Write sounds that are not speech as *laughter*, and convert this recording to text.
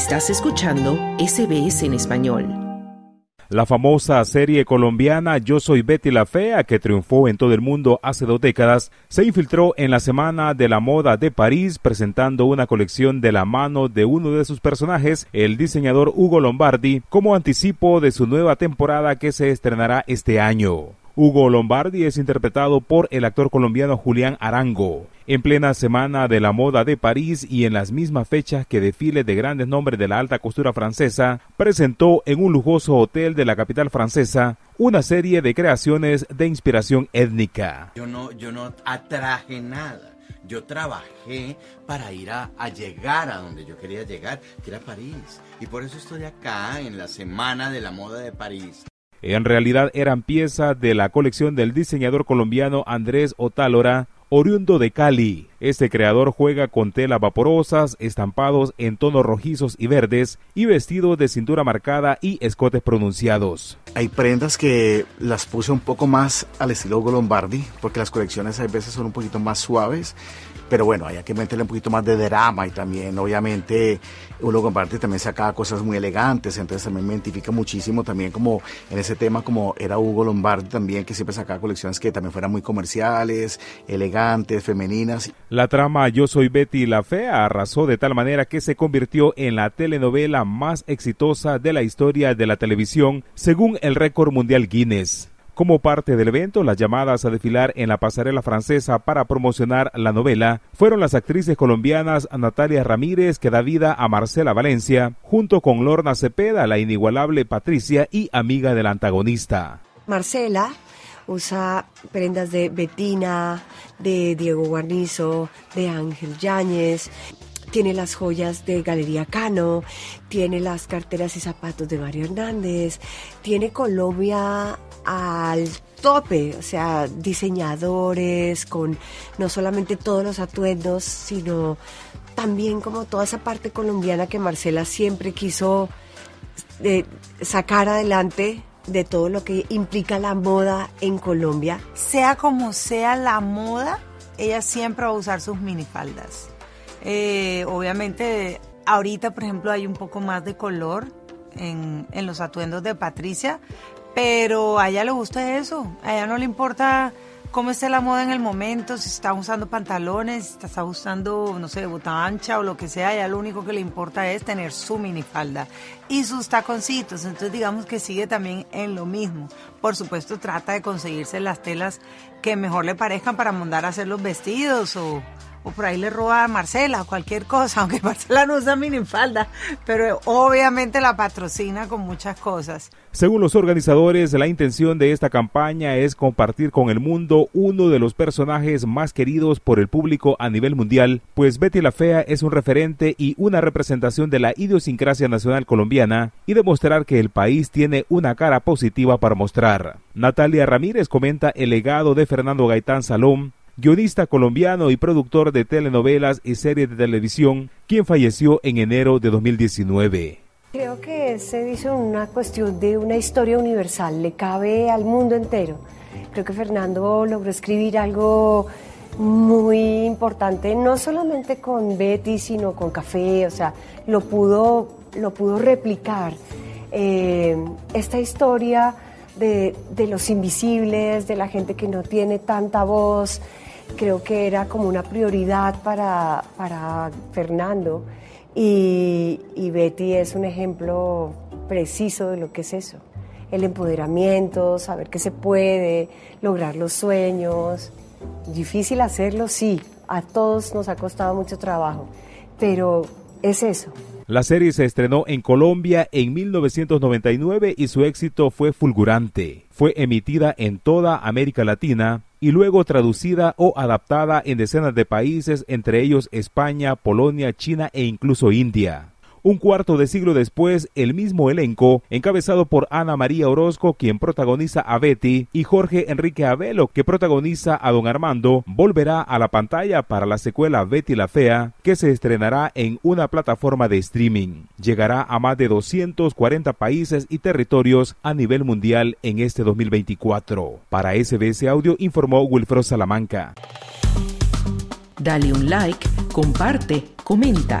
Estás escuchando SBS en español. La famosa serie colombiana Yo Soy Betty la Fea, que triunfó en todo el mundo hace dos décadas, se infiltró en la Semana de la Moda de París presentando una colección de la mano de uno de sus personajes, el diseñador Hugo Lombardi, como anticipo de su nueva temporada que se estrenará este año. Hugo Lombardi es interpretado por el actor colombiano Julián Arango. En plena semana de la moda de París y en las mismas fechas que desfile de grandes nombres de la alta costura francesa, presentó en un lujoso hotel de la capital francesa una serie de creaciones de inspiración étnica. Yo no, yo no atraje nada. Yo trabajé para ir a, a, llegar a donde yo quería llegar, que era París. Y por eso estoy acá en la Semana de la Moda de París. En realidad eran piezas de la colección del diseñador colombiano Andrés Otálora, oriundo de Cali. Este creador juega con telas vaporosas, estampados en tonos rojizos y verdes y vestidos de cintura marcada y escotes pronunciados. Hay prendas que las puse un poco más al estilo Lombardi, porque las colecciones a veces son un poquito más suaves pero bueno, hay que meterle un poquito más de drama y también obviamente uno comparte también sacaba cosas muy elegantes, entonces también me identifica muchísimo también como en ese tema como era Hugo Lombardi también que siempre sacaba colecciones que también fueran muy comerciales, elegantes, femeninas. La trama Yo soy Betty la Fea arrasó de tal manera que se convirtió en la telenovela más exitosa de la historia de la televisión según el récord mundial Guinness. Como parte del evento, las llamadas a desfilar en la pasarela francesa para promocionar la novela fueron las actrices colombianas Natalia Ramírez, que da vida a Marcela Valencia, junto con Lorna Cepeda, la inigualable Patricia y amiga del antagonista. Marcela usa prendas de Betina, de Diego Guarnizo, de Ángel Yáñez, tiene las joyas de Galería Cano, tiene las carteras y zapatos de Mario Hernández, tiene Colombia al tope, o sea, diseñadores con no solamente todos los atuendos, sino también como toda esa parte colombiana que Marcela siempre quiso eh, sacar adelante de todo lo que implica la moda en Colombia. Sea como sea la moda, ella siempre va a usar sus minifaldas. Eh, obviamente, ahorita, por ejemplo, hay un poco más de color en, en los atuendos de Patricia, pero a ella le gusta eso. A ella no le importa cómo esté la moda en el momento, si está usando pantalones, si está usando, no sé, bota ancha o lo que sea, a ella lo único que le importa es tener su minifalda y sus taconcitos. Entonces digamos que sigue también en lo mismo. Por supuesto trata de conseguirse las telas que mejor le parezcan para mandar a hacer los vestidos o o por ahí le roba a Marcela o cualquier cosa, *laughs* aunque Marcela no usa minifalda, pero obviamente la patrocina con muchas cosas. Según los organizadores, la intención de esta campaña es compartir con el mundo uno de los personajes más queridos por el público a nivel mundial, pues Betty la Fea es un referente y una representación de la idiosincrasia nacional colombiana y demostrar que el país tiene una cara positiva para mostrar. Natalia Ramírez comenta el legado de Fernando Gaitán Salón, guionista colombiano y productor de telenovelas y series de televisión, quien falleció en enero de 2019. Creo que se dice una cuestión de una historia universal, le cabe al mundo entero. Creo que Fernando logró escribir algo muy importante, no solamente con Betty, sino con Café, o sea, lo pudo, lo pudo replicar. Eh, esta historia de, de los invisibles, de la gente que no tiene tanta voz, creo que era como una prioridad para, para Fernando y, y, Betty es un ejemplo preciso de lo que es eso. El empoderamiento, saber que se puede, lograr los sueños. Difícil hacerlo, sí, a todos nos ha costado mucho trabajo, pero es eso. La serie se estrenó en Colombia en 1999 y su éxito fue fulgurante. Fue emitida en toda América Latina y luego traducida o adaptada en decenas de países, entre ellos España, Polonia, China e incluso India. Un cuarto de siglo después, el mismo elenco, encabezado por Ana María Orozco, quien protagoniza a Betty, y Jorge Enrique Abelo, que protagoniza a Don Armando, volverá a la pantalla para la secuela Betty la Fea, que se estrenará en una plataforma de streaming. Llegará a más de 240 países y territorios a nivel mundial en este 2024. Para SBS Audio informó Wilfredo Salamanca. Dale un like, comparte, comenta.